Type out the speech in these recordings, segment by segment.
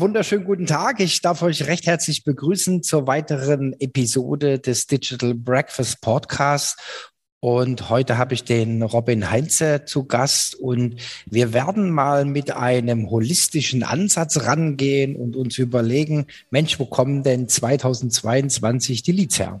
Wunderschönen guten Tag. Ich darf euch recht herzlich begrüßen zur weiteren Episode des Digital Breakfast Podcast. Und heute habe ich den Robin Heinze zu Gast und wir werden mal mit einem holistischen Ansatz rangehen und uns überlegen, Mensch, wo kommen denn 2022 die Leads her?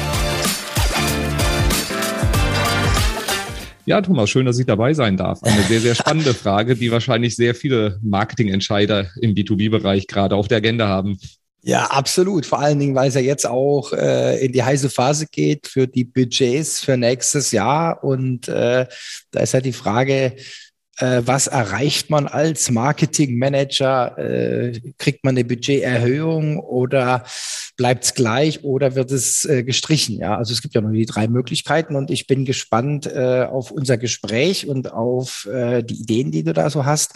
Ja, Thomas, schön, dass ich dabei sein darf. Eine sehr, sehr spannende Frage, die wahrscheinlich sehr viele Marketingentscheider im B2B-Bereich gerade auf der Agenda haben. Ja, absolut. Vor allen Dingen, weil es ja jetzt auch äh, in die heiße Phase geht für die Budgets für nächstes Jahr. Und äh, da ist ja die Frage, äh, was erreicht man als Marketingmanager? Äh, kriegt man eine Budgeterhöhung oder bleibt es gleich oder wird es äh, gestrichen? Ja, also es gibt ja nur die drei Möglichkeiten und ich bin gespannt äh, auf unser Gespräch und auf äh, die Ideen, die du da so hast.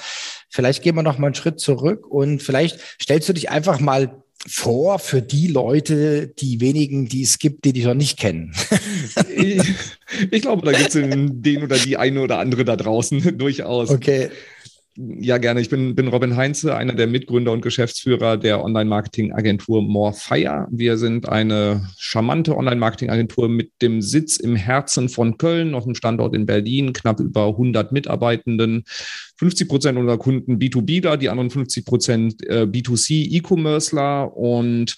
Vielleicht gehen wir noch mal einen Schritt zurück und vielleicht stellst du dich einfach mal vor für die Leute, die wenigen, die es gibt, die dich noch nicht kennen? ich, ich glaube, da gibt es den oder die eine oder andere da draußen durchaus. Okay. Ja, gerne. Ich bin, bin Robin Heinze, einer der Mitgründer und Geschäftsführer der Online-Marketing-Agentur Morefire. Wir sind eine charmante Online-Marketing-Agentur mit dem Sitz im Herzen von Köln, noch einem Standort in Berlin, knapp über 100 Mitarbeitenden. 50 Prozent unserer Kunden B2Bler, die anderen 50 Prozent äh, B2C E-Commerceler und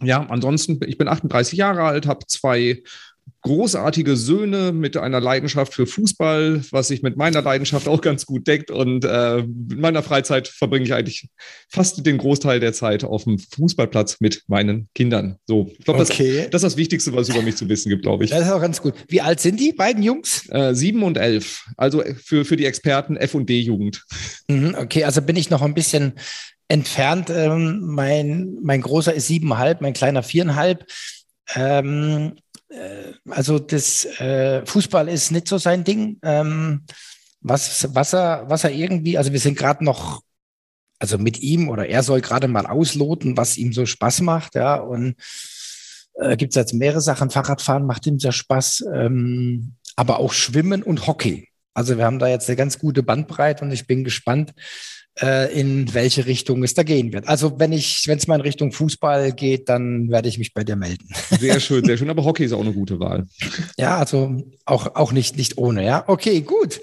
ja, ansonsten, ich bin 38 Jahre alt, habe zwei großartige Söhne mit einer Leidenschaft für Fußball, was sich mit meiner Leidenschaft auch ganz gut deckt. Und äh, in meiner Freizeit verbringe ich eigentlich fast den Großteil der Zeit auf dem Fußballplatz mit meinen Kindern. So, ich glaube, okay. das, das, ist das Wichtigste, was es über mich zu wissen gibt, glaube ich. Das ist auch ganz gut. Wie alt sind die beiden Jungs? Äh, sieben und elf. Also für, für die Experten F und D-Jugend. Mhm, okay, also bin ich noch ein bisschen entfernt. Ähm, mein, mein großer ist siebeneinhalb, mein kleiner viereinhalb. Ähm, äh, also das äh, Fußball ist nicht so sein Ding. Ähm, was, was, er, was er irgendwie, also wir sind gerade noch, also mit ihm oder er soll gerade mal ausloten, was ihm so Spaß macht, ja. Und äh, gibt es jetzt mehrere Sachen. Fahrradfahren macht ihm sehr Spaß, ähm, aber auch Schwimmen und Hockey. Also wir haben da jetzt eine ganz gute Bandbreite und ich bin gespannt, äh, in welche Richtung es da gehen wird. Also wenn ich, wenn es mal in Richtung Fußball geht, dann werde ich mich bei dir melden. Sehr schön, sehr schön. Aber Hockey ist auch eine gute Wahl. Ja, also auch, auch nicht, nicht ohne, ja. Okay, gut.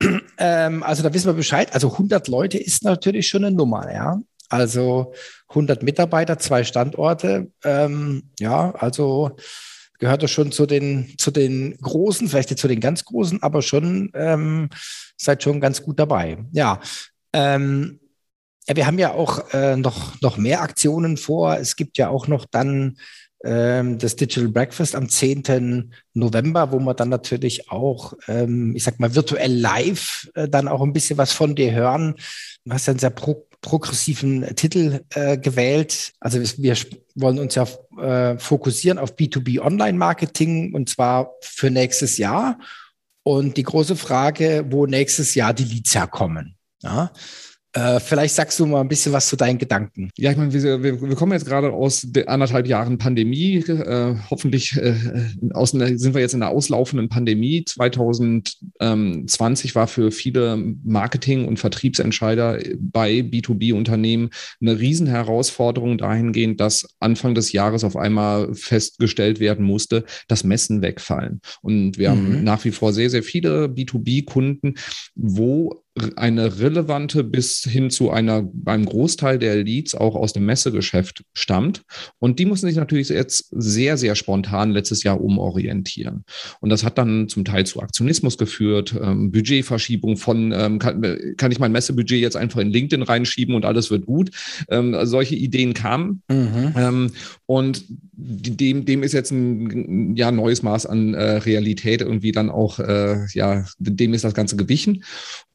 Ähm, also da wissen wir Bescheid. Also 100 Leute ist natürlich schon eine Nummer, ja. Also 100 Mitarbeiter, zwei Standorte. Ähm, ja, also gehört das schon zu den, zu den Großen, vielleicht nicht zu den ganz Großen, aber schon ähm, seid schon ganz gut dabei. Ja, ähm, ja, wir haben ja auch äh, noch, noch mehr Aktionen vor. Es gibt ja auch noch dann ähm, das Digital Breakfast am 10. November, wo wir dann natürlich auch, ähm, ich sag mal, virtuell live äh, dann auch ein bisschen was von dir hören. Du hast ja einen sehr pro progressiven Titel äh, gewählt. Also wir, wir, wollen uns ja äh, fokussieren auf B2B Online-Marketing und zwar für nächstes Jahr. Und die große Frage, wo nächstes Jahr die Leads herkommen. Ja? Äh, vielleicht sagst du mal ein bisschen was zu deinen Gedanken. Ja, ich meine, wir, wir, kommen jetzt gerade aus anderthalb Jahren Pandemie. Äh, hoffentlich äh, aus einer, sind wir jetzt in einer auslaufenden Pandemie. 2020 war für viele Marketing- und Vertriebsentscheider bei B2B-Unternehmen eine Riesenherausforderung dahingehend, dass Anfang des Jahres auf einmal festgestellt werden musste, dass Messen wegfallen. Und wir mhm. haben nach wie vor sehr, sehr viele B2B-Kunden, wo eine relevante bis hin zu einer, einem Großteil der Leads auch aus dem Messegeschäft stammt. Und die mussten sich natürlich jetzt sehr, sehr spontan letztes Jahr umorientieren. Und das hat dann zum Teil zu Aktionismus geführt, ähm, Budgetverschiebung von, ähm, kann, kann, ich mein Messebudget jetzt einfach in LinkedIn reinschieben und alles wird gut. Ähm, also solche Ideen kamen. Mhm. Ähm, und dem, dem ist jetzt ein ja, neues Maß an äh, Realität irgendwie dann auch, äh, ja, dem ist das Ganze gewichen.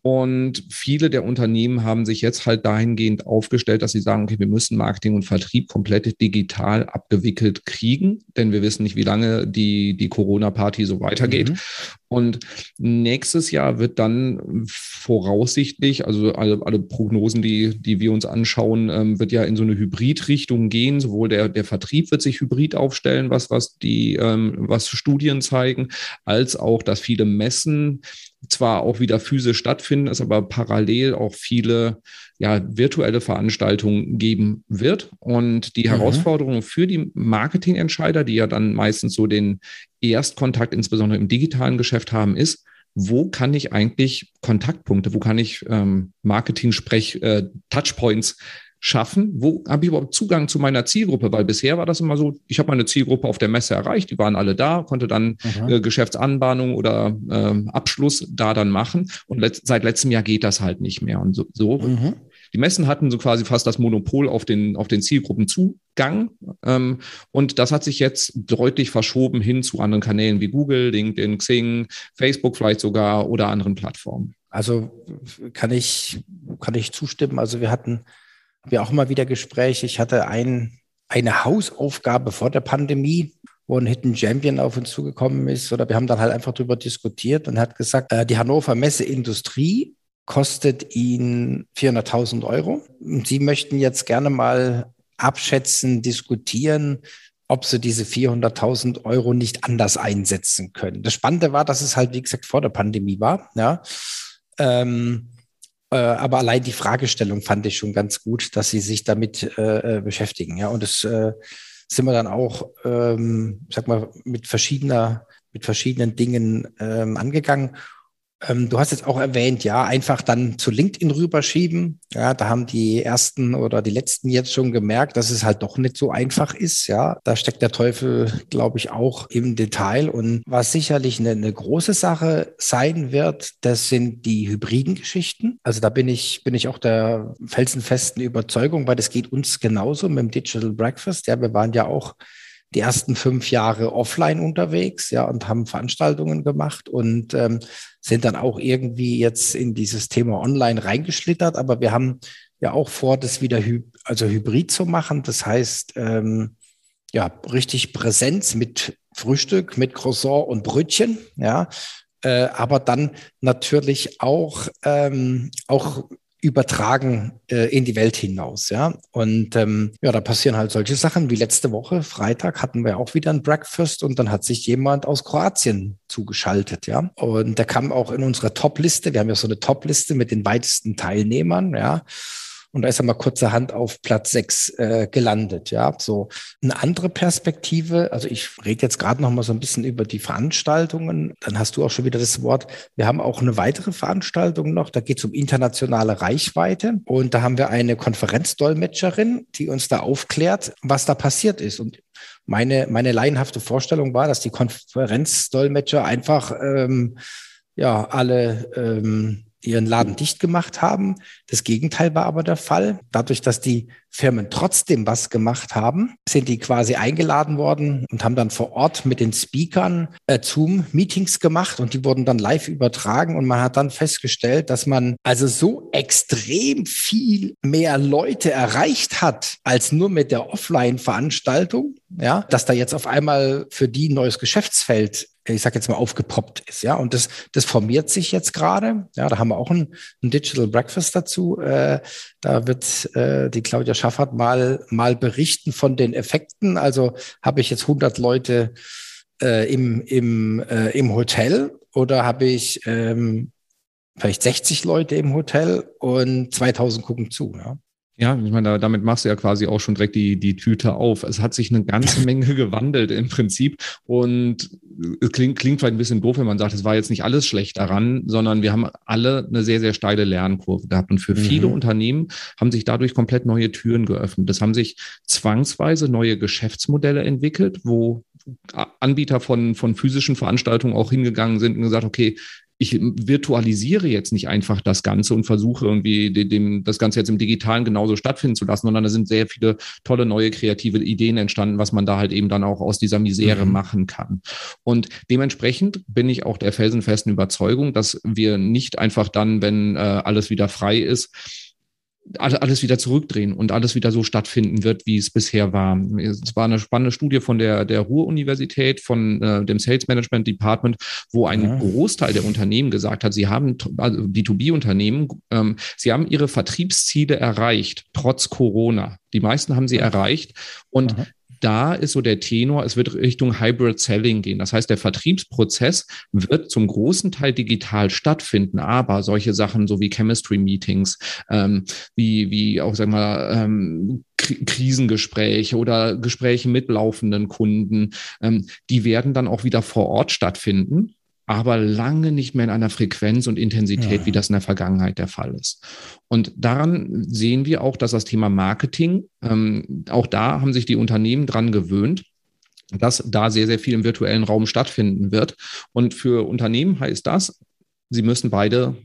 Und viele der Unternehmen haben sich jetzt halt dahingehend aufgestellt, dass sie sagen, okay, wir müssen Marketing und Vertrieb komplett digital abgewickelt kriegen, denn wir wissen nicht, wie lange die, die Corona-Party so weitergeht. Mhm. Und nächstes Jahr wird dann voraussichtlich, also alle, alle Prognosen, die, die wir uns anschauen, ähm, wird ja in so eine Hybrid-Richtung gehen. Sowohl der, der Vertrieb wird sich hybrid aufstellen, was, was die, ähm, was Studien zeigen, als auch, dass viele Messen zwar auch wieder physisch stattfinden, es aber parallel auch viele ja, virtuelle Veranstaltungen geben wird. Und die mhm. Herausforderung für die Marketingentscheider, die ja dann meistens so den Erstkontakt insbesondere im digitalen Geschäft haben, ist, wo kann ich eigentlich Kontaktpunkte, wo kann ich ähm, Marketing-Sprech-Touchpoints äh, schaffen? Wo habe ich überhaupt Zugang zu meiner Zielgruppe? Weil bisher war das immer so, ich habe meine Zielgruppe auf der Messe erreicht, die waren alle da, konnte dann äh, Geschäftsanbahnung oder äh, Abschluss da dann machen. Und let seit letztem Jahr geht das halt nicht mehr. Und so, so mhm. Die Messen hatten so quasi fast das Monopol auf den, auf den Zielgruppenzugang. Ähm, und das hat sich jetzt deutlich verschoben hin zu anderen Kanälen wie Google, LinkedIn, Xing, Facebook vielleicht sogar oder anderen Plattformen. Also kann ich, kann ich zustimmen. Also wir hatten wir auch immer wieder Gespräche. Ich hatte ein, eine Hausaufgabe vor der Pandemie, wo ein Hidden Champion auf uns zugekommen ist. Oder wir haben dann halt einfach darüber diskutiert und hat gesagt, äh, die Hannover Messe Industrie kostet ihn 400.000 Euro. Sie möchten jetzt gerne mal abschätzen, diskutieren, ob sie diese 400.000 Euro nicht anders einsetzen können. Das Spannende war, dass es halt, wie gesagt, vor der Pandemie war. Ja. Ähm, äh, aber allein die Fragestellung fand ich schon ganz gut, dass sie sich damit äh, äh beschäftigen. Ja, und das äh, sind wir dann auch, ähm, sag mal, mit verschiedener, mit verschiedenen Dingen ähm, angegangen. Ähm, du hast jetzt auch erwähnt, ja, einfach dann zu LinkedIn rüberschieben. Ja, da haben die ersten oder die letzten jetzt schon gemerkt, dass es halt doch nicht so einfach ist. Ja, da steckt der Teufel, glaube ich, auch im Detail. Und was sicherlich eine, eine große Sache sein wird, das sind die hybriden Geschichten. Also da bin ich, bin ich auch der felsenfesten Überzeugung, weil das geht uns genauso mit dem Digital Breakfast. Ja, wir waren ja auch die ersten fünf Jahre offline unterwegs, ja, und haben Veranstaltungen gemacht und ähm, sind dann auch irgendwie jetzt in dieses Thema online reingeschlittert. Aber wir haben ja auch vor, das wieder hy also hybrid zu machen. Das heißt, ähm, ja, richtig Präsenz mit Frühstück, mit Croissant und Brötchen, ja. Äh, aber dann natürlich auch, ähm, auch übertragen äh, in die Welt hinaus. Ja, und ähm, ja, da passieren halt solche Sachen wie letzte Woche, Freitag, hatten wir auch wieder ein Breakfast und dann hat sich jemand aus Kroatien zugeschaltet. Ja, und der kam auch in unsere Top-Liste. Wir haben ja so eine Top-Liste mit den weitesten Teilnehmern. Ja, und da ist er mal kurzerhand auf Platz sechs äh, gelandet. Ja, so eine andere Perspektive. Also ich rede jetzt gerade noch mal so ein bisschen über die Veranstaltungen. Dann hast du auch schon wieder das Wort. Wir haben auch eine weitere Veranstaltung noch. Da geht es um internationale Reichweite. Und da haben wir eine Konferenzdolmetscherin, die uns da aufklärt, was da passiert ist. Und meine, meine laienhafte Vorstellung war, dass die Konferenzdolmetscher einfach ähm, ja alle ähm, ihren Laden dicht gemacht haben. Das Gegenteil war aber der Fall. Dadurch, dass die Firmen trotzdem was gemacht haben, sind die quasi eingeladen worden und haben dann vor Ort mit den Speakern äh, Zoom-Meetings gemacht und die wurden dann live übertragen und man hat dann festgestellt, dass man also so extrem viel mehr Leute erreicht hat als nur mit der Offline-Veranstaltung, ja, dass da jetzt auf einmal für die ein neues Geschäftsfeld ich sag jetzt mal, aufgepoppt ist. Ja, und das, das formiert sich jetzt gerade. Ja, da haben wir auch ein, ein Digital Breakfast dazu. Äh, da wird äh, die Claudia Schaffert mal, mal berichten von den Effekten. Also habe ich jetzt 100 Leute äh, im, im, äh, im Hotel oder habe ich ähm, vielleicht 60 Leute im Hotel und 2000 gucken zu. Ja. Ja, ich meine, damit machst du ja quasi auch schon direkt die, die Tüte auf. Es hat sich eine ganze Menge gewandelt im Prinzip. Und es klingt, klingt vielleicht ein bisschen doof, wenn man sagt, es war jetzt nicht alles schlecht daran, sondern wir haben alle eine sehr, sehr steile Lernkurve gehabt. Und für mhm. viele Unternehmen haben sich dadurch komplett neue Türen geöffnet. Es haben sich zwangsweise neue Geschäftsmodelle entwickelt, wo Anbieter von, von physischen Veranstaltungen auch hingegangen sind und gesagt, okay, ich virtualisiere jetzt nicht einfach das Ganze und versuche irgendwie dem, das Ganze jetzt im Digitalen genauso stattfinden zu lassen, sondern da sind sehr viele tolle neue kreative Ideen entstanden, was man da halt eben dann auch aus dieser Misere mhm. machen kann. Und dementsprechend bin ich auch der felsenfesten Überzeugung, dass wir nicht einfach dann, wenn äh, alles wieder frei ist, alles wieder zurückdrehen und alles wieder so stattfinden wird, wie es bisher war. Es war eine spannende Studie von der, der Ruhr-Universität, von äh, dem Sales Management Department, wo ein ja. Großteil der Unternehmen gesagt hat, sie haben, also B2B-Unternehmen, ähm, sie haben ihre Vertriebsziele erreicht, trotz Corona. Die meisten haben sie erreicht und Aha da ist so der Tenor, es wird Richtung Hybrid Selling gehen. Das heißt, der Vertriebsprozess wird zum großen Teil digital stattfinden, aber solche Sachen so wie Chemistry Meetings, ähm, wie, wie auch, sagen wir, ähm, Krisengespräche oder Gespräche mit laufenden Kunden, ähm, die werden dann auch wieder vor Ort stattfinden aber lange nicht mehr in einer Frequenz und Intensität, ja. wie das in der Vergangenheit der Fall ist. Und daran sehen wir auch, dass das Thema Marketing, ähm, auch da haben sich die Unternehmen dran gewöhnt, dass da sehr, sehr viel im virtuellen Raum stattfinden wird. Und für Unternehmen heißt das, sie müssen beide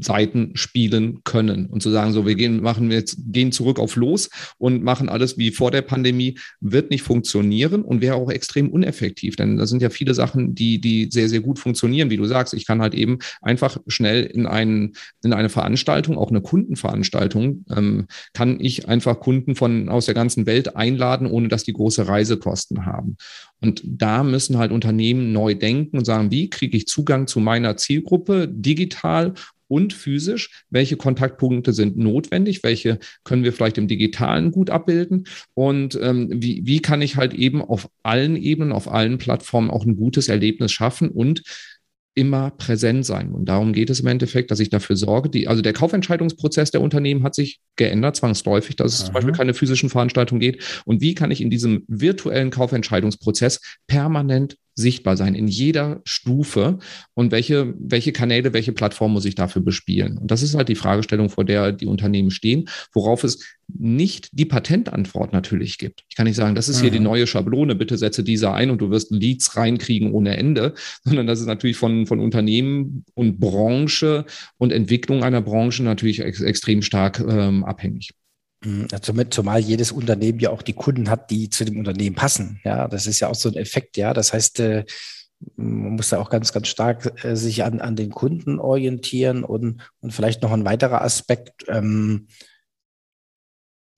Seiten spielen können und zu sagen, so wir gehen, machen wir jetzt, gehen zurück auf los und machen alles wie vor der Pandemie, wird nicht funktionieren und wäre auch extrem uneffektiv, denn da sind ja viele Sachen, die, die sehr, sehr gut funktionieren, wie du sagst. Ich kann halt eben einfach schnell in, einen, in eine Veranstaltung, auch eine Kundenveranstaltung, ähm, kann ich einfach Kunden von aus der ganzen Welt einladen, ohne dass die große Reisekosten haben. Und da müssen halt Unternehmen neu denken und sagen, wie kriege ich Zugang zu meiner Zielgruppe digital und physisch? Welche Kontaktpunkte sind notwendig? Welche können wir vielleicht im Digitalen gut abbilden? Und ähm, wie, wie kann ich halt eben auf allen Ebenen, auf allen Plattformen auch ein gutes Erlebnis schaffen und immer präsent sein. Und darum geht es im Endeffekt, dass ich dafür sorge, die, also der Kaufentscheidungsprozess der Unternehmen hat sich geändert, zwangsläufig, dass es Aha. zum Beispiel keine physischen Veranstaltungen geht. Und wie kann ich in diesem virtuellen Kaufentscheidungsprozess permanent sichtbar sein in jeder Stufe und welche, welche Kanäle, welche Plattform muss ich dafür bespielen? Und das ist halt die Fragestellung, vor der die Unternehmen stehen, worauf es nicht die Patentantwort natürlich gibt. Ich kann nicht sagen, das ist hier die mhm. neue Schablone, bitte setze diese ein und du wirst Leads reinkriegen ohne Ende, sondern das ist natürlich von, von Unternehmen und Branche und Entwicklung einer Branche natürlich ex extrem stark ähm, abhängig. Mit, zumal jedes Unternehmen ja auch die Kunden hat, die zu dem Unternehmen passen. Ja, das ist ja auch so ein Effekt. Ja, das heißt, äh, man muss da auch ganz, ganz stark äh, sich an, an den Kunden orientieren und, und vielleicht noch ein weiterer Aspekt. Ähm,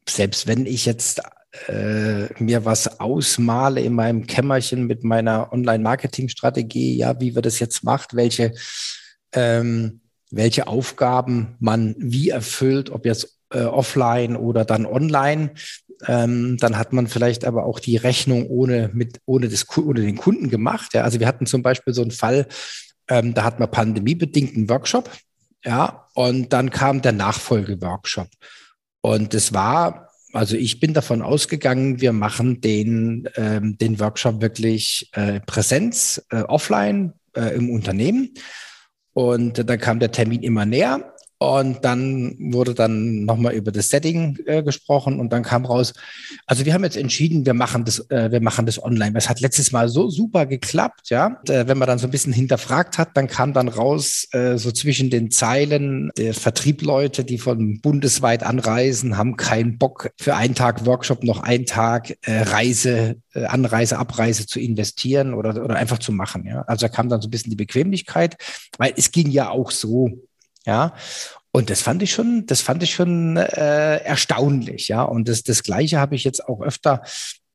selbst wenn ich jetzt äh, mir was ausmale in meinem Kämmerchen mit meiner Online-Marketing-Strategie, ja, wie wir das jetzt macht, welche, ähm, welche Aufgaben man wie erfüllt, ob jetzt äh, offline oder dann online. Ähm, dann hat man vielleicht aber auch die Rechnung ohne, mit, ohne, das, ohne den Kunden gemacht. Ja. Also wir hatten zum Beispiel so einen Fall, ähm, da hat man pandemiebedingt einen Workshop, ja, und dann kam der Nachfolgeworkshop. Und es war, also ich bin davon ausgegangen, wir machen den, ähm, den Workshop wirklich äh, Präsenz, äh, offline äh, im Unternehmen. Und dann kam der Termin immer näher. Und dann wurde dann nochmal über das Setting äh, gesprochen und dann kam raus, also wir haben jetzt entschieden, wir machen das, äh, wir machen das online. Es hat letztes Mal so super geklappt, ja. Und, äh, wenn man dann so ein bisschen hinterfragt hat, dann kam dann raus, äh, so zwischen den Zeilen, der Vertriebleute, die von bundesweit anreisen, haben keinen Bock für einen Tag Workshop noch einen Tag äh, Reise, äh, Anreise, Abreise zu investieren oder, oder einfach zu machen. Ja. Also da kam dann so ein bisschen die Bequemlichkeit, weil es ging ja auch so, ja. Und das fand ich schon, das fand ich schon äh, erstaunlich, ja. Und das, das Gleiche habe ich jetzt auch öfter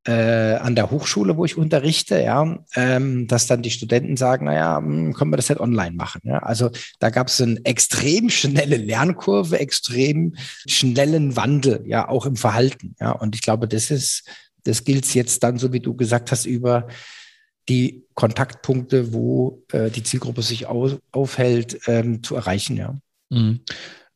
äh, an der Hochschule, wo ich unterrichte, ja, ähm, dass dann die Studenten sagen, naja, hm, können wir das halt online machen. Ja? Also da gab es eine extrem schnelle Lernkurve, extrem schnellen Wandel, ja, auch im Verhalten. Ja. Und ich glaube, das ist, das gilt jetzt dann, so wie du gesagt hast, über die Kontaktpunkte, wo äh, die Zielgruppe sich auf, aufhält, ähm, zu erreichen. Ja. Mhm.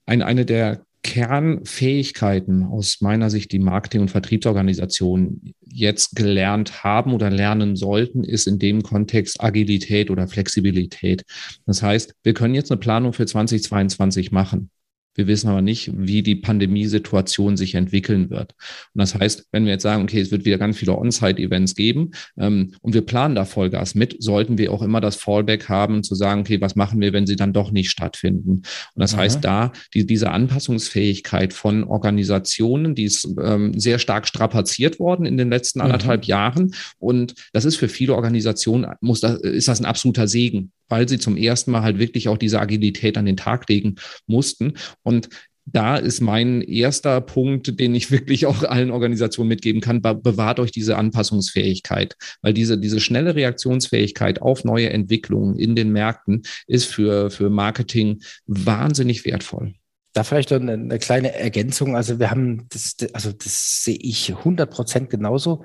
Ein, eine der Kernfähigkeiten aus meiner Sicht, die Marketing- und Vertriebsorganisationen jetzt gelernt haben oder lernen sollten, ist in dem Kontext Agilität oder Flexibilität. Das heißt, wir können jetzt eine Planung für 2022 machen. Wir wissen aber nicht, wie die Pandemiesituation sich entwickeln wird. Und das heißt, wenn wir jetzt sagen, okay, es wird wieder ganz viele On-Site-Events geben ähm, und wir planen da Vollgas mit, sollten wir auch immer das Fallback haben, zu sagen, okay, was machen wir, wenn sie dann doch nicht stattfinden? Und das mhm. heißt, da die, diese Anpassungsfähigkeit von Organisationen, die ist ähm, sehr stark strapaziert worden in den letzten mhm. anderthalb Jahren. Und das ist für viele Organisationen, muss das, ist das ein absoluter Segen weil sie zum ersten Mal halt wirklich auch diese Agilität an den Tag legen mussten. Und da ist mein erster Punkt, den ich wirklich auch allen Organisationen mitgeben kann, bewahrt euch diese Anpassungsfähigkeit, weil diese, diese schnelle Reaktionsfähigkeit auf neue Entwicklungen in den Märkten ist für, für Marketing wahnsinnig wertvoll. Da vielleicht eine kleine Ergänzung. Also wir haben das, also das sehe ich 100 Prozent genauso.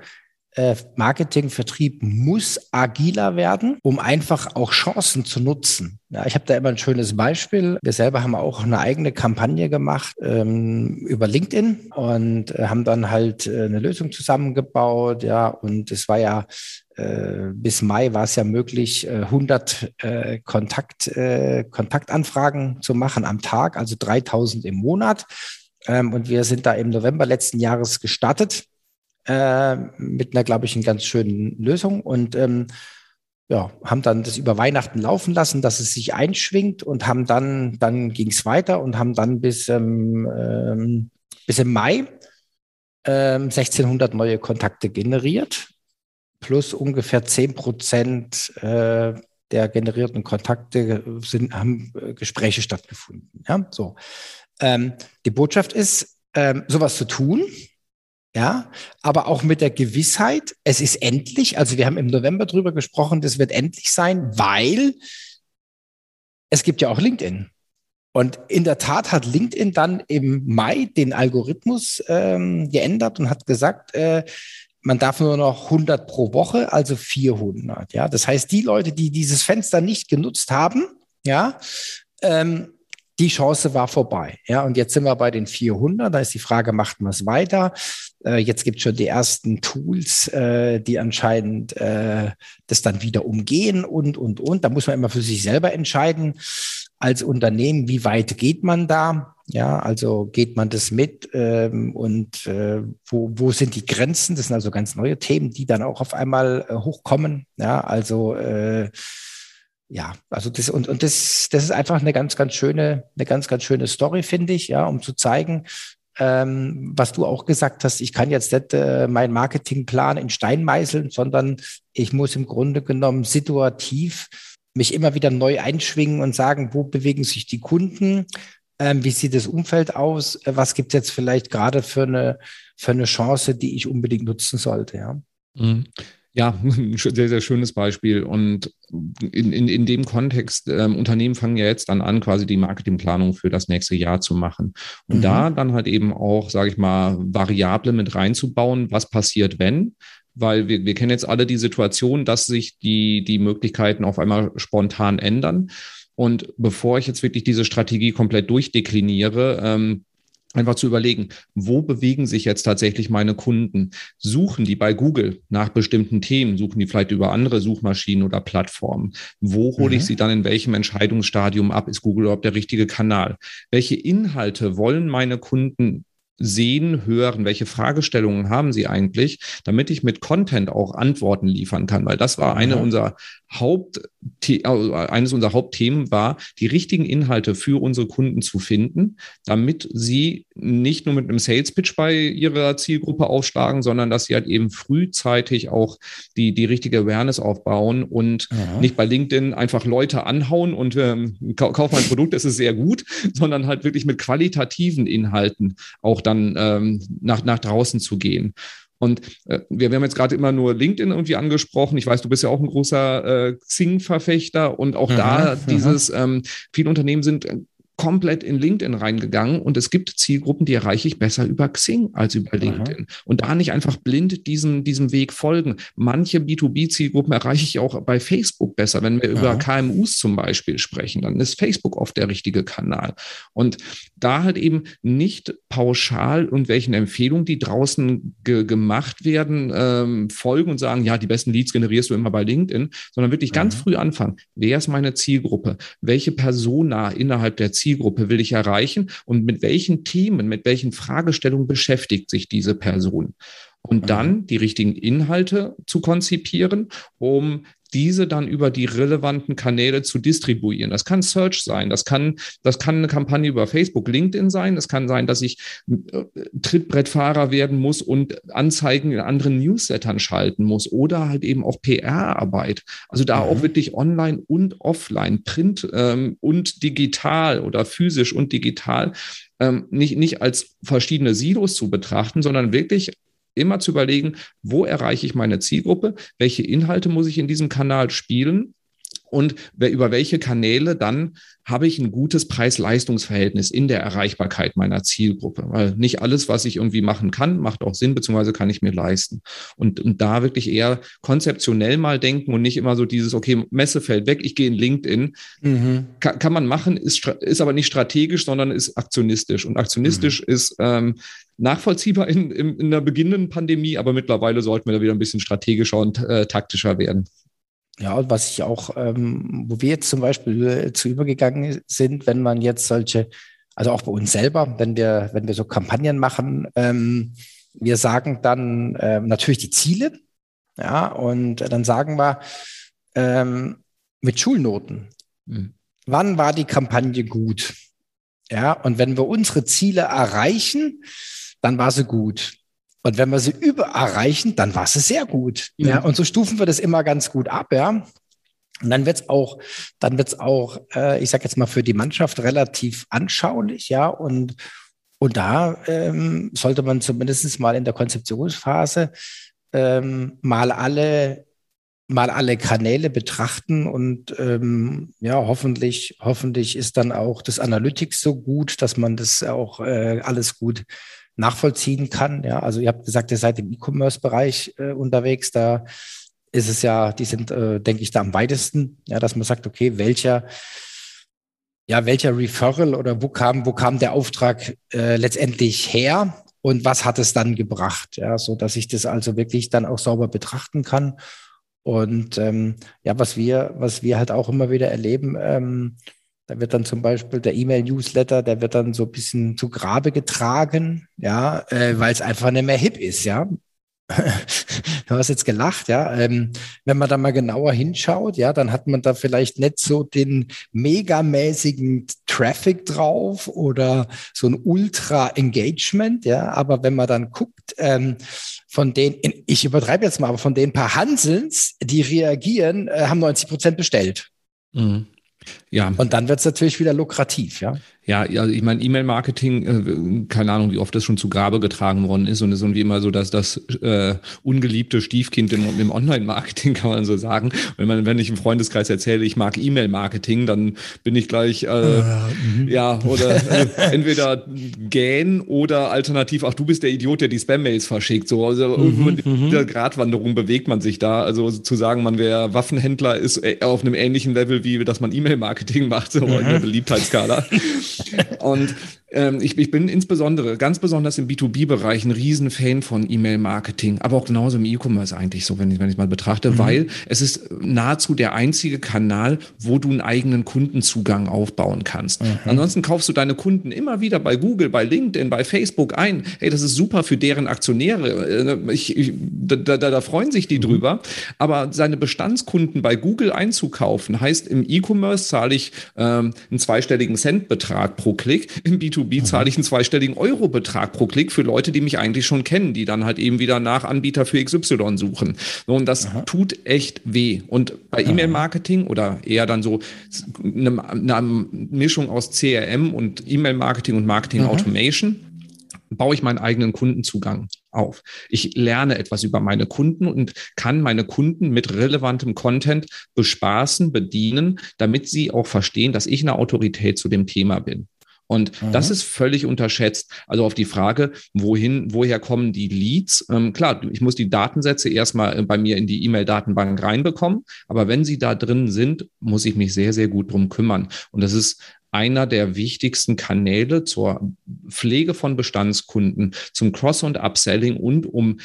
Äh, Marketing, Vertrieb muss agiler werden, um einfach auch Chancen zu nutzen. Ja, ich habe da immer ein schönes Beispiel. Wir selber haben auch eine eigene Kampagne gemacht ähm, über LinkedIn und äh, haben dann halt äh, eine Lösung zusammengebaut. Ja, und es war ja äh, bis Mai war es ja möglich, 100 äh, Kontakt, äh, Kontaktanfragen zu machen am Tag, also 3000 im Monat. Ähm, und wir sind da im November letzten Jahres gestartet äh, mit einer, glaube ich, einen ganz schönen Lösung und ähm, ja, haben dann das über Weihnachten laufen lassen, dass es sich einschwingt und haben dann, dann ging es weiter und haben dann bis, ähm, ähm, bis im Mai ähm, 1600 neue Kontakte generiert, plus ungefähr 10 Prozent äh, der generierten Kontakte sind, haben äh, Gespräche stattgefunden. Ja, so. Ähm, die Botschaft ist, ähm, sowas zu tun, ja, aber auch mit der Gewissheit, es ist endlich, also wir haben im November drüber gesprochen, das wird endlich sein, weil es gibt ja auch LinkedIn. Und in der Tat hat LinkedIn dann im Mai den Algorithmus ähm, geändert und hat gesagt, äh, man darf nur noch 100 pro Woche, also 400. Ja, das heißt, die Leute, die dieses Fenster nicht genutzt haben, ja, ähm, die Chance war vorbei. Ja, und jetzt sind wir bei den 400. Da ist die Frage, macht man es weiter? Äh, jetzt gibt es schon die ersten Tools, äh, die anscheinend äh, das dann wieder umgehen und, und, und. Da muss man immer für sich selber entscheiden als Unternehmen, wie weit geht man da? Ja, also geht man das mit ähm, und äh, wo, wo sind die Grenzen? Das sind also ganz neue Themen, die dann auch auf einmal äh, hochkommen. Ja, also äh, ja, also das und, und das, das ist einfach eine ganz, ganz schöne, eine ganz, ganz schöne Story, finde ich, ja, um zu zeigen, ähm, was du auch gesagt hast, ich kann jetzt nicht äh, meinen Marketingplan in Stein meißeln, sondern ich muss im Grunde genommen situativ mich immer wieder neu einschwingen und sagen, wo bewegen sich die Kunden, ähm, wie sieht das Umfeld aus, äh, was gibt es jetzt vielleicht gerade für eine, für eine Chance, die ich unbedingt nutzen sollte. Ja. Mhm. Ja, ein sehr, sehr schönes Beispiel. Und in, in, in dem Kontext, ähm, Unternehmen fangen ja jetzt dann an, quasi die Marketingplanung für das nächste Jahr zu machen. Und mhm. da dann halt eben auch, sage ich mal, Variable mit reinzubauen, was passiert, wenn weil wir, wir kennen jetzt alle die Situation, dass sich die, die Möglichkeiten auf einmal spontan ändern. Und bevor ich jetzt wirklich diese Strategie komplett durchdekliniere, ähm, einfach zu überlegen, wo bewegen sich jetzt tatsächlich meine Kunden? Suchen die bei Google nach bestimmten Themen? Suchen die vielleicht über andere Suchmaschinen oder Plattformen? Wo hole mhm. ich sie dann in welchem Entscheidungsstadium ab? Ist Google überhaupt der richtige Kanal? Welche Inhalte wollen meine Kunden sehen, hören, welche Fragestellungen haben sie eigentlich, damit ich mit Content auch Antworten liefern kann, weil das war eine ja. unserer Haupt, also eines unserer Hauptthemen war, die richtigen Inhalte für unsere Kunden zu finden, damit sie nicht nur mit einem Sales Pitch bei ihrer Zielgruppe aufschlagen, sondern dass sie halt eben frühzeitig auch die, die richtige Awareness aufbauen und ja. nicht bei LinkedIn einfach Leute anhauen und ähm, kauf mein Produkt, das ist sehr gut, sondern halt wirklich mit qualitativen Inhalten auch dann ähm, nach, nach draußen zu gehen. Und äh, wir, wir haben jetzt gerade immer nur LinkedIn irgendwie angesprochen. Ich weiß, du bist ja auch ein großer äh, Xing-Verfechter und auch mhm, da dieses, ähm, viele Unternehmen sind komplett in LinkedIn reingegangen und es gibt Zielgruppen, die erreiche ich besser über Xing als über LinkedIn. Aha. Und da nicht einfach blind diesem, diesem Weg folgen. Manche B2B-Zielgruppen erreiche ich auch bei Facebook besser. Wenn wir Aha. über KMUs zum Beispiel sprechen, dann ist Facebook oft der richtige Kanal. Und da halt eben nicht pauschal irgendwelchen Empfehlungen, die draußen ge gemacht werden, ähm, folgen und sagen, ja, die besten Leads generierst du immer bei LinkedIn, sondern wirklich ganz früh anfangen. Wer ist meine Zielgruppe? Welche Persona innerhalb der Zielgruppe Zielgruppe will ich erreichen und mit welchen Themen, mit welchen Fragestellungen beschäftigt sich diese Person? Und mhm. dann die richtigen Inhalte zu konzipieren, um diese dann über die relevanten Kanäle zu distribuieren. Das kann Search sein, das kann, das kann eine Kampagne über Facebook, LinkedIn sein, es kann sein, dass ich äh, Trittbrettfahrer werden muss und Anzeigen in anderen Newslettern schalten muss oder halt eben auch PR-Arbeit. Also da mhm. auch wirklich online und offline, Print ähm, und digital oder physisch und digital ähm, nicht, nicht als verschiedene Silos zu betrachten, sondern wirklich immer zu überlegen, wo erreiche ich meine Zielgruppe, welche Inhalte muss ich in diesem Kanal spielen und über welche Kanäle dann habe ich ein gutes Preis-Leistungs-Verhältnis in der Erreichbarkeit meiner Zielgruppe. Weil nicht alles, was ich irgendwie machen kann, macht auch Sinn, beziehungsweise kann ich mir leisten. Und, und da wirklich eher konzeptionell mal denken und nicht immer so dieses, okay, Messe fällt weg, ich gehe in LinkedIn. Mhm. Kann, kann man machen, ist, ist aber nicht strategisch, sondern ist aktionistisch. Und aktionistisch mhm. ist ähm, nachvollziehbar in, in, in der beginnenden Pandemie, aber mittlerweile sollten wir da wieder ein bisschen strategischer und äh, taktischer werden. Ja, und was ich auch, ähm, wo wir jetzt zum Beispiel äh, zu übergegangen sind, wenn man jetzt solche, also auch bei uns selber, wenn wir, wenn wir so Kampagnen machen, ähm, wir sagen dann ähm, natürlich die Ziele, ja, und dann sagen wir ähm, mit Schulnoten, mhm. wann war die Kampagne gut? Ja, und wenn wir unsere Ziele erreichen, dann war sie gut. Und wenn wir sie über erreichen, dann war sie sehr gut. Mhm. Ja, und so stufen wir das immer ganz gut ab, ja. Und dann wird's auch, dann wird's auch, äh, ich sag jetzt mal für die Mannschaft relativ anschaulich, ja. Und und da ähm, sollte man zumindest mal in der Konzeptionsphase ähm, mal alle mal alle Kanäle betrachten und ähm, ja, hoffentlich, hoffentlich ist dann auch das Analytics so gut, dass man das auch äh, alles gut nachvollziehen kann. Ja, also ihr habt gesagt, ihr seid im E-Commerce-Bereich äh, unterwegs. Da ist es ja, die sind, äh, denke ich, da am weitesten, ja, dass man sagt, okay, welcher, ja, welcher Referral oder wo kam, wo kam der Auftrag äh, letztendlich her und was hat es dann gebracht? Ja, so dass ich das also wirklich dann auch sauber betrachten kann. Und ähm, ja, was wir, was wir halt auch immer wieder erleben, ähm, da wird dann zum Beispiel der E-Mail-Newsletter, der wird dann so ein bisschen zu Grabe getragen, ja, äh, weil es einfach nicht mehr hip ist, ja. du hast jetzt gelacht, ja. Ähm, wenn man da mal genauer hinschaut, ja, dann hat man da vielleicht nicht so den megamäßigen Traffic drauf oder so ein Ultra-Engagement, ja. Aber wenn man dann guckt, ähm, von denen, ich übertreibe jetzt mal, aber von den paar Hansels, die reagieren, äh, haben 90 Prozent bestellt. Mhm. Ja. Und dann wird es natürlich wieder lukrativ, ja. Ja, ja, ich meine, E-Mail-Marketing, äh, keine Ahnung, wie oft das schon zu Grabe getragen worden ist und ist irgendwie immer so, dass das äh, ungeliebte Stiefkind im, im Online-Marketing, kann man so sagen. Wenn man, wenn ich im Freundeskreis erzähle, ich mag E-Mail-Marketing, dann bin ich gleich, äh, mhm. ja, oder äh, entweder gähn oder alternativ, ach, du bist der Idiot, der die Spam-Mails verschickt. So, also mhm, in mhm. dieser Gratwanderung bewegt man sich da. Also zu sagen, man wäre Waffenhändler, ist äh, auf einem ähnlichen Level, wie dass man E-Mail-Marketing macht, so mhm. in der Beliebtheitsskala. Und ich, ich bin insbesondere, ganz besonders im B2B-Bereich ein Riesenfan von E-Mail-Marketing, aber auch genauso im E-Commerce eigentlich so, wenn ich ich mal betrachte, mhm. weil es ist nahezu der einzige Kanal, wo du einen eigenen Kundenzugang aufbauen kannst. Mhm. Ansonsten kaufst du deine Kunden immer wieder bei Google, bei LinkedIn, bei Facebook ein. Hey, das ist super für deren Aktionäre. Äh, ich, ich, da, da, da freuen sich die mhm. drüber. Aber seine Bestandskunden bei Google einzukaufen, heißt im E-Commerce zahle ich ähm, einen zweistelligen Centbetrag pro Klick. Im B2B B2B zahle ich einen zweistelligen Eurobetrag pro Klick für Leute, die mich eigentlich schon kennen, die dann halt eben wieder nach Anbieter für XY suchen. Und das Aha. tut echt weh. Und bei E-Mail-Marketing oder eher dann so eine, eine Mischung aus CRM und E-Mail-Marketing und Marketing-Automation, baue ich meinen eigenen Kundenzugang auf. Ich lerne etwas über meine Kunden und kann meine Kunden mit relevantem Content bespaßen, bedienen, damit sie auch verstehen, dass ich eine Autorität zu dem Thema bin. Und mhm. das ist völlig unterschätzt. Also auf die Frage, wohin, woher kommen die Leads? Ähm, klar, ich muss die Datensätze erstmal äh, bei mir in die E-Mail-Datenbank reinbekommen. Aber wenn sie da drin sind, muss ich mich sehr, sehr gut drum kümmern. Und das ist einer der wichtigsten Kanäle zur Pflege von Bestandskunden, zum Cross- und Upselling und um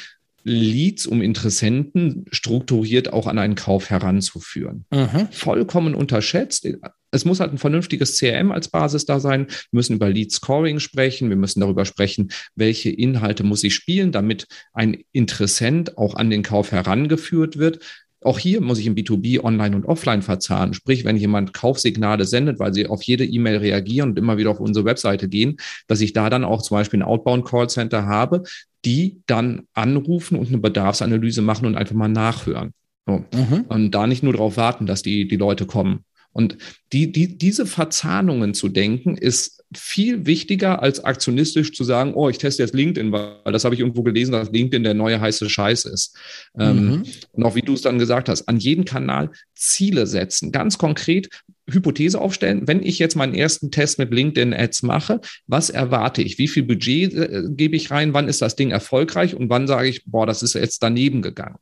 Leads, um Interessenten strukturiert auch an einen Kauf heranzuführen. Mhm. Vollkommen unterschätzt. es muss halt ein vernünftiges CRM als Basis da sein. Wir müssen über Lead Scoring sprechen. Wir müssen darüber sprechen, welche Inhalte muss ich spielen, damit ein Interessent auch an den Kauf herangeführt wird. Auch hier muss ich im B2B online und offline verzahnen. Sprich, wenn jemand Kaufsignale sendet, weil sie auf jede E-Mail reagieren und immer wieder auf unsere Webseite gehen, dass ich da dann auch zum Beispiel ein Outbound Callcenter habe, die dann anrufen und eine Bedarfsanalyse machen und einfach mal nachhören. So. Mhm. Und da nicht nur darauf warten, dass die, die Leute kommen. Und die, die, diese Verzahnungen zu denken, ist viel wichtiger als aktionistisch zu sagen, oh, ich teste jetzt LinkedIn, weil das habe ich irgendwo gelesen, dass LinkedIn der neue heiße Scheiß ist. Ähm, mhm. und auch wie du es dann gesagt hast, an jeden Kanal Ziele setzen, ganz konkret Hypothese aufstellen, wenn ich jetzt meinen ersten Test mit LinkedIn Ads mache, was erwarte ich? Wie viel Budget äh, gebe ich rein? Wann ist das Ding erfolgreich? Und wann sage ich, boah, das ist jetzt daneben gegangen?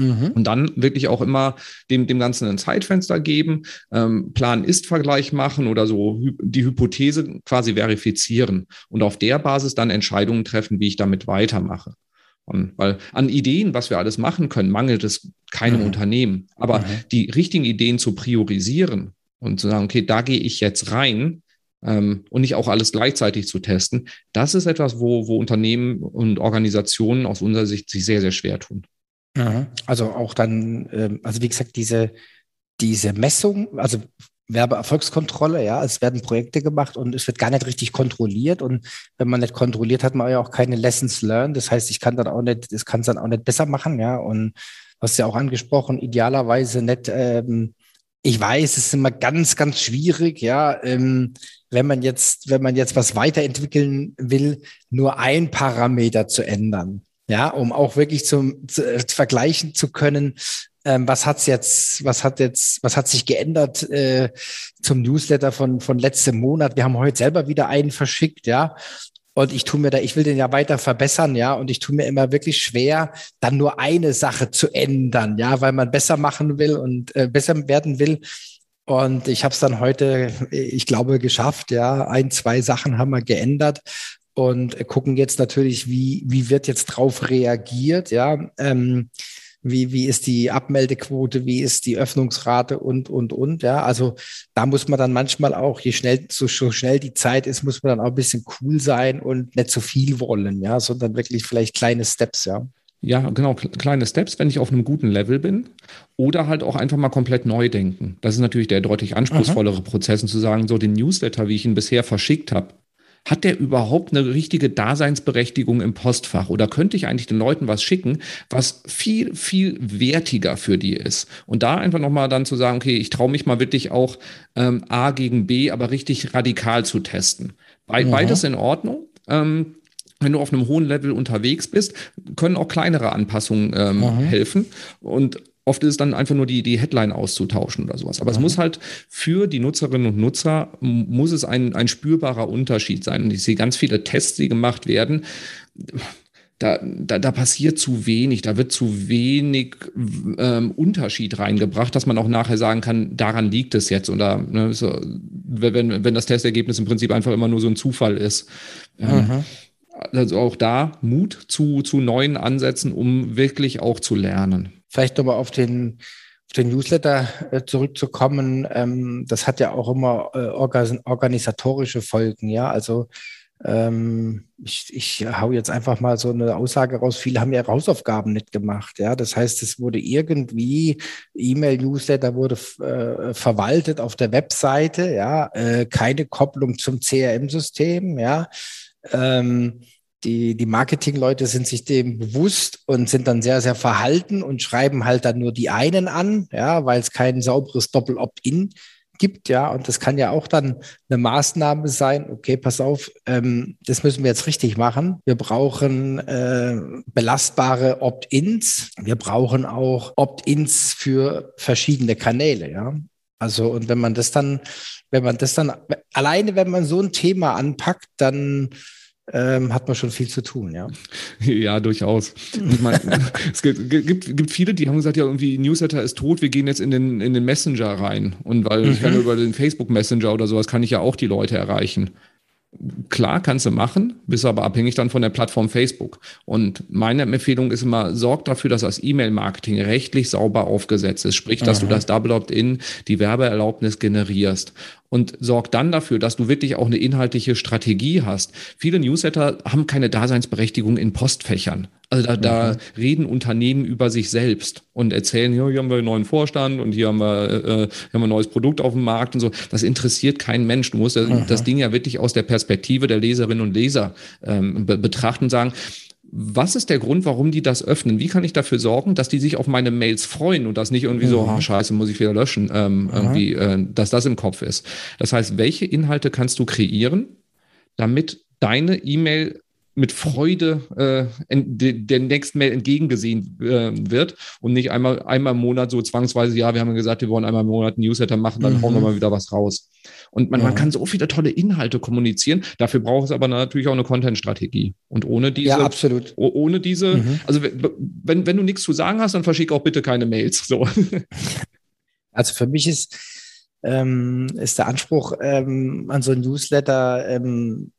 Mhm. Und dann wirklich auch immer dem, dem Ganzen ein Zeitfenster geben, ähm, Plan-Ist-Vergleich machen oder so die Hypothese quasi verifizieren und auf der Basis dann Entscheidungen treffen, wie ich damit weitermache. Und weil an Ideen, was wir alles machen können, mangelt es keinem mhm. Unternehmen. Aber mhm. die richtigen Ideen zu priorisieren und zu sagen, okay, da gehe ich jetzt rein, ähm, und nicht auch alles gleichzeitig zu testen, das ist etwas, wo, wo Unternehmen und Organisationen aus unserer Sicht sich sehr, sehr schwer tun. Also auch dann, ähm, also wie gesagt, diese, diese Messung, also Werbeerfolgskontrolle, ja, es werden Projekte gemacht und es wird gar nicht richtig kontrolliert und wenn man nicht kontrolliert, hat man ja auch keine Lessons learned. Das heißt, ich kann dann auch nicht, das kann es dann auch nicht besser machen, ja. Und was ja auch angesprochen, idealerweise nicht, ähm, ich weiß, es ist immer ganz, ganz schwierig, ja, ähm, wenn man jetzt, wenn man jetzt was weiterentwickeln will, nur ein Parameter zu ändern ja, um auch wirklich zum, zu, äh, vergleichen zu können, ähm, was hat's jetzt, was hat jetzt, was hat sich geändert äh, zum Newsletter von von letztem Monat? Wir haben heute selber wieder einen verschickt, ja. Und ich tue mir da, ich will den ja weiter verbessern, ja, und ich tue mir immer wirklich schwer, dann nur eine Sache zu ändern, ja, weil man besser machen will und äh, besser werden will. Und ich habe es dann heute, ich glaube, geschafft, ja. Ein, zwei Sachen haben wir geändert und gucken jetzt natürlich, wie, wie wird jetzt drauf reagiert, ja. Ähm, wie, wie ist die Abmeldequote, wie ist die Öffnungsrate und, und, und, ja. Also da muss man dann manchmal auch, je schnell, so, so schnell die Zeit ist, muss man dann auch ein bisschen cool sein und nicht zu viel wollen, ja, sondern wirklich vielleicht kleine Steps, ja. Ja, genau, kleine Steps, wenn ich auf einem guten Level bin. Oder halt auch einfach mal komplett neu denken. Das ist natürlich der deutlich anspruchsvollere Aha. Prozess, und zu sagen, so den Newsletter, wie ich ihn bisher verschickt habe, hat der überhaupt eine richtige Daseinsberechtigung im Postfach? Oder könnte ich eigentlich den Leuten was schicken, was viel, viel wertiger für die ist? Und da einfach nochmal dann zu sagen, okay, ich traue mich mal wirklich auch ähm, A gegen B, aber richtig radikal zu testen. Be mhm. Beides in Ordnung. Ähm, wenn du auf einem hohen Level unterwegs bist, können auch kleinere Anpassungen ähm, mhm. helfen. Und Oft ist es dann einfach nur die, die Headline auszutauschen oder sowas. Aber mhm. es muss halt für die Nutzerinnen und Nutzer, muss es ein, ein spürbarer Unterschied sein. Und ich sehe ganz viele Tests, die gemacht werden. Da, da, da passiert zu wenig, da wird zu wenig ähm, Unterschied reingebracht, dass man auch nachher sagen kann, daran liegt es jetzt. Oder ne, so, wenn, wenn das Testergebnis im Prinzip einfach immer nur so ein Zufall ist. Ähm, mhm. Also auch da Mut zu, zu neuen Ansätzen, um wirklich auch zu lernen. Vielleicht nochmal auf den, auf den Newsletter äh, zurückzukommen. Ähm, das hat ja auch immer äh, organisatorische Folgen, ja. Also ähm, ich, ich hau jetzt einfach mal so eine Aussage raus. Viele haben ja Hausaufgaben nicht gemacht. Ja, das heißt, es wurde irgendwie E-Mail-Newsletter wurde äh, verwaltet auf der Webseite. Ja, äh, keine Kopplung zum CRM-System. Ja, ähm, die, die Marketingleute sind sich dem bewusst und sind dann sehr, sehr verhalten und schreiben halt dann nur die einen an, ja, weil es kein sauberes Doppel-Opt-in gibt, ja, und das kann ja auch dann eine Maßnahme sein, okay, pass auf, ähm, das müssen wir jetzt richtig machen. Wir brauchen äh, belastbare Opt-ins, wir brauchen auch Opt-ins für verschiedene Kanäle, ja. Also, und wenn man das dann, wenn man das dann, alleine wenn man so ein Thema anpackt, dann ähm, hat man schon viel zu tun, ja. Ja, durchaus. Ich meine, es gibt, gibt, gibt, viele, die haben gesagt, ja, irgendwie Newsletter ist tot, wir gehen jetzt in den, in den Messenger rein. Und weil mhm. ich kann über den Facebook Messenger oder sowas kann ich ja auch die Leute erreichen. Klar, kannst du machen, bist aber abhängig dann von der Plattform Facebook. Und meine Empfehlung ist immer, sorg dafür, dass das E-Mail-Marketing rechtlich sauber aufgesetzt ist. Sprich, dass Aha. du das Double Opt-in, die Werbeerlaubnis generierst. Und sorg dann dafür, dass du wirklich auch eine inhaltliche Strategie hast. Viele Newsletter haben keine Daseinsberechtigung in Postfächern. Also da, da mhm. reden Unternehmen über sich selbst und erzählen, ja, hier haben wir einen neuen Vorstand und hier haben wir, äh, hier haben wir ein neues Produkt auf dem Markt und so. Das interessiert keinen Mensch. Du musst mhm. das Ding ja wirklich aus der Perspektive der Leserinnen und Leser ähm, be betrachten und sagen, was ist der Grund, warum die das öffnen? Wie kann ich dafür sorgen, dass die sich auf meine Mails freuen und das nicht irgendwie mhm. so, ah, scheiße, muss ich wieder löschen, ähm, mhm. irgendwie, äh, dass das im Kopf ist. Das heißt, welche Inhalte kannst du kreieren, damit deine E-Mail mit Freude äh, de, der nächsten Mail entgegengesehen äh, wird und nicht einmal, einmal im Monat so zwangsweise, ja, wir haben ja gesagt, wir wollen einmal im Monat ein Newsletter machen, dann mhm. hauen wir mal wieder was raus. Und man, ja. man kann so viele tolle Inhalte kommunizieren. Dafür braucht es aber natürlich auch eine Content-Strategie. Und ohne diese, ja, absolut. ohne diese, mhm. also wenn, wenn du nichts zu sagen hast, dann verschick auch bitte keine Mails. So. Also für mich ist, ähm, ist der Anspruch ähm, an so ein Newsletter ähm,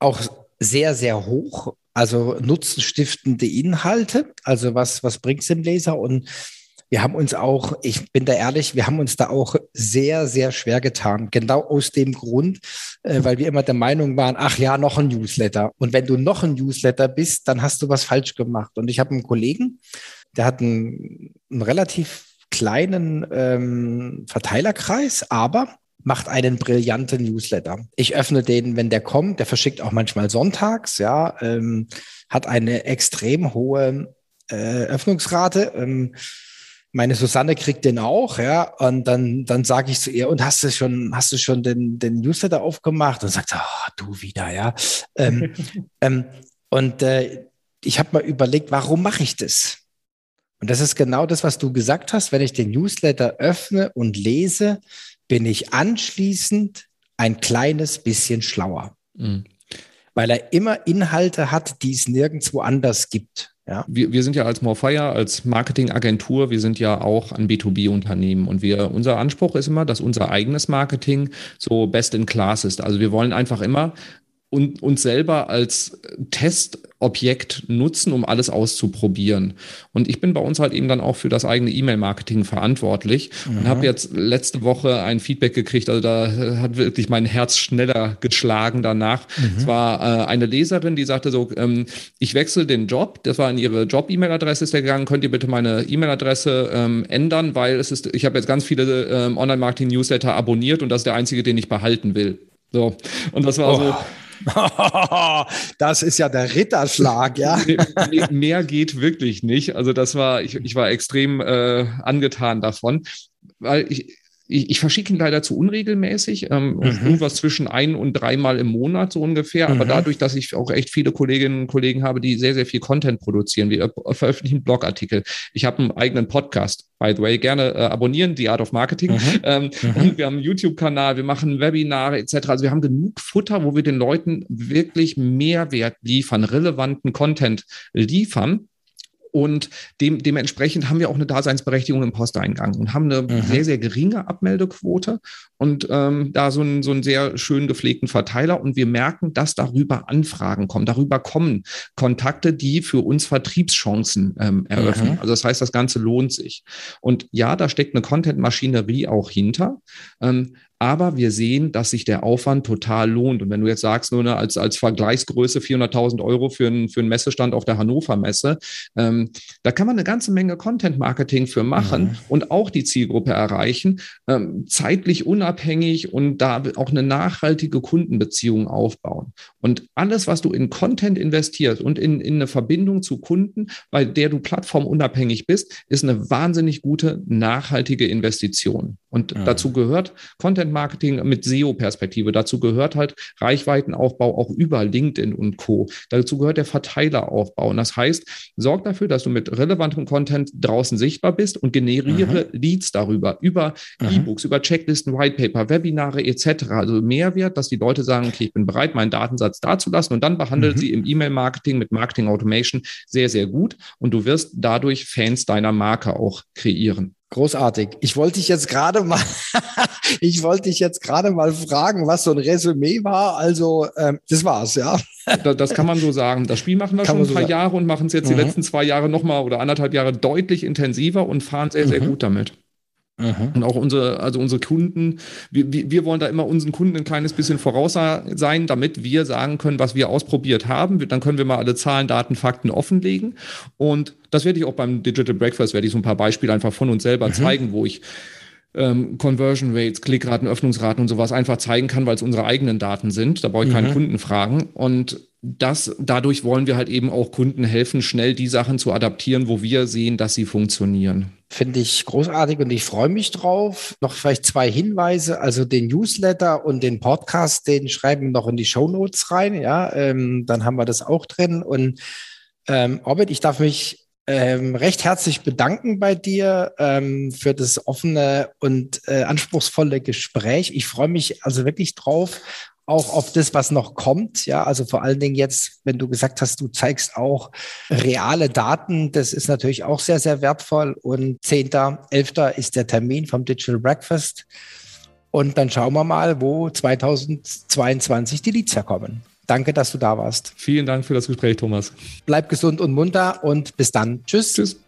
auch sehr, sehr hoch. Also nutzenstiftende Inhalte. Also was, was bringt es dem Leser? Und wir haben uns auch, ich bin da ehrlich, wir haben uns da auch sehr, sehr schwer getan. Genau aus dem Grund, äh, weil wir immer der Meinung waren, ach ja, noch ein Newsletter. Und wenn du noch ein Newsletter bist, dann hast du was falsch gemacht. Und ich habe einen Kollegen, der hat einen, einen relativ kleinen ähm, Verteilerkreis, aber macht einen brillanten Newsletter. Ich öffne den, wenn der kommt. Der verschickt auch manchmal sonntags, ja, ähm, hat eine extrem hohe äh, Öffnungsrate. Ähm, meine Susanne kriegt den auch, ja, und dann, dann sage ich zu ihr, und hast du schon, hast du schon den, den Newsletter aufgemacht? Und sagt, oh, du wieder, ja. ähm, ähm, und äh, ich habe mal überlegt, warum mache ich das? Und das ist genau das, was du gesagt hast. Wenn ich den Newsletter öffne und lese, bin ich anschließend ein kleines bisschen schlauer. Mhm. Weil er immer Inhalte hat, die es nirgendwo anders gibt. Ja. Wir, wir sind ja als Morfire, als Marketingagentur, wir sind ja auch ein B2B-Unternehmen und wir, unser Anspruch ist immer, dass unser eigenes Marketing so best in class ist. Also wir wollen einfach immer und uns selber als Testobjekt nutzen, um alles auszuprobieren. Und ich bin bei uns halt eben dann auch für das eigene E-Mail-Marketing verantwortlich mhm. und habe jetzt letzte Woche ein Feedback gekriegt. Also da hat wirklich mein Herz schneller geschlagen danach. Mhm. Es war äh, eine Leserin, die sagte so, ähm, ich wechsle den Job. Das war in ihre Job-E-Mail-Adresse ist gegangen. Könnt ihr bitte meine E-Mail-Adresse ähm, ändern, weil es ist, ich habe jetzt ganz viele ähm, Online-Marketing-Newsletter abonniert und das ist der einzige, den ich behalten will. So. Und das war oh. so das ist ja der Ritterschlag, ja. mehr, geht wirklich nicht. Also das war, ich, ich war extrem äh, angetan davon, weil ich, ich, ich verschicke ihn leider zu unregelmäßig, ähm, mhm. irgendwas zwischen ein und dreimal im Monat so ungefähr. Mhm. Aber dadurch, dass ich auch echt viele Kolleginnen und Kollegen habe, die sehr, sehr viel Content produzieren, wir veröffentlichen Blogartikel. Ich habe einen eigenen Podcast, by the way, gerne äh, abonnieren, The Art of Marketing. Mhm. Ähm, mhm. wir haben einen YouTube-Kanal, wir machen Webinare etc. Also wir haben genug Futter, wo wir den Leuten wirklich Mehrwert liefern, relevanten Content liefern und dem, dementsprechend haben wir auch eine Daseinsberechtigung im Posteingang und haben eine mhm. sehr, sehr geringe Abmeldequote und ähm, da so einen, so einen sehr schön gepflegten Verteiler. Und wir merken, dass darüber Anfragen kommen. Darüber kommen Kontakte, die für uns Vertriebschancen ähm, eröffnen. Mhm. Also das heißt, das Ganze lohnt sich. Und ja, da steckt eine Content-Maschinerie auch hinter. Ähm, aber wir sehen, dass sich der Aufwand total lohnt. Und wenn du jetzt sagst, nur eine, als, als Vergleichsgröße 400.000 Euro für, einen für einen Messestand auf der Hannover Messe, ähm, da kann man eine ganze Menge Content-Marketing für machen mhm. und auch die Zielgruppe erreichen, ähm, zeitlich unabhängig und da auch eine nachhaltige Kundenbeziehung aufbauen. Und alles, was du in Content investierst und in, in eine Verbindung zu Kunden, bei der du plattformunabhängig bist, ist eine wahnsinnig gute, nachhaltige Investition. Und mhm. dazu gehört Content Marketing mit SEO-Perspektive. Dazu gehört halt Reichweitenaufbau auch über LinkedIn und Co. Dazu gehört der Verteileraufbau. Und das heißt, sorg dafür, dass du mit relevantem Content draußen sichtbar bist und generiere mhm. Leads darüber, über mhm. E-Books, über Checklisten, Whitepaper, Webinare etc. Also Mehrwert, dass die Leute sagen, okay, ich bin bereit, meinen Datensatz dazulassen und dann behandelt mhm. sie im E-Mail-Marketing mit Marketing Automation sehr, sehr gut und du wirst dadurch Fans deiner Marke auch kreieren. Großartig. Ich wollte dich jetzt gerade mal, ich wollte dich jetzt gerade mal fragen, was so ein Resümee war. Also ähm, das war's, ja. Das, das, kann man so sagen. Das Spiel machen wir kann schon ein paar so Jahre und machen es jetzt mhm. die letzten zwei Jahre nochmal oder anderthalb Jahre deutlich intensiver und fahren sehr, sehr mhm. gut damit. Mhm. Und auch unsere, also unsere Kunden, wir, wir wollen da immer unseren Kunden ein kleines bisschen voraus sein, damit wir sagen können, was wir ausprobiert haben. Dann können wir mal alle Zahlen, Daten, Fakten offenlegen. Und das werde ich auch beim Digital Breakfast, werde ich so ein paar Beispiele einfach von uns selber mhm. zeigen, wo ich ähm, Conversion Rates, Klickraten, Öffnungsraten und sowas einfach zeigen kann, weil es unsere eigenen Daten sind. Da brauche ich mhm. keinen Kunden fragen. Und das, dadurch wollen wir halt eben auch Kunden helfen, schnell die Sachen zu adaptieren, wo wir sehen, dass sie funktionieren. Finde ich großartig und ich freue mich drauf. Noch vielleicht zwei Hinweise. Also den Newsletter und den Podcast, den schreiben wir noch in die Show Notes rein. Ja, ähm, dann haben wir das auch drin. Und ähm, Orbit, ich darf mich ähm, recht herzlich bedanken bei dir ähm, für das offene und äh, anspruchsvolle Gespräch. Ich freue mich also wirklich drauf auch auf das, was noch kommt. Ja, also vor allen Dingen jetzt, wenn du gesagt hast, du zeigst auch reale Daten, das ist natürlich auch sehr, sehr wertvoll. Und 10.11. ist der Termin vom Digital Breakfast. Und dann schauen wir mal, wo 2022 die Leads herkommen. Danke, dass du da warst. Vielen Dank für das Gespräch, Thomas. Bleib gesund und munter und bis dann. Tschüss. Tschüss.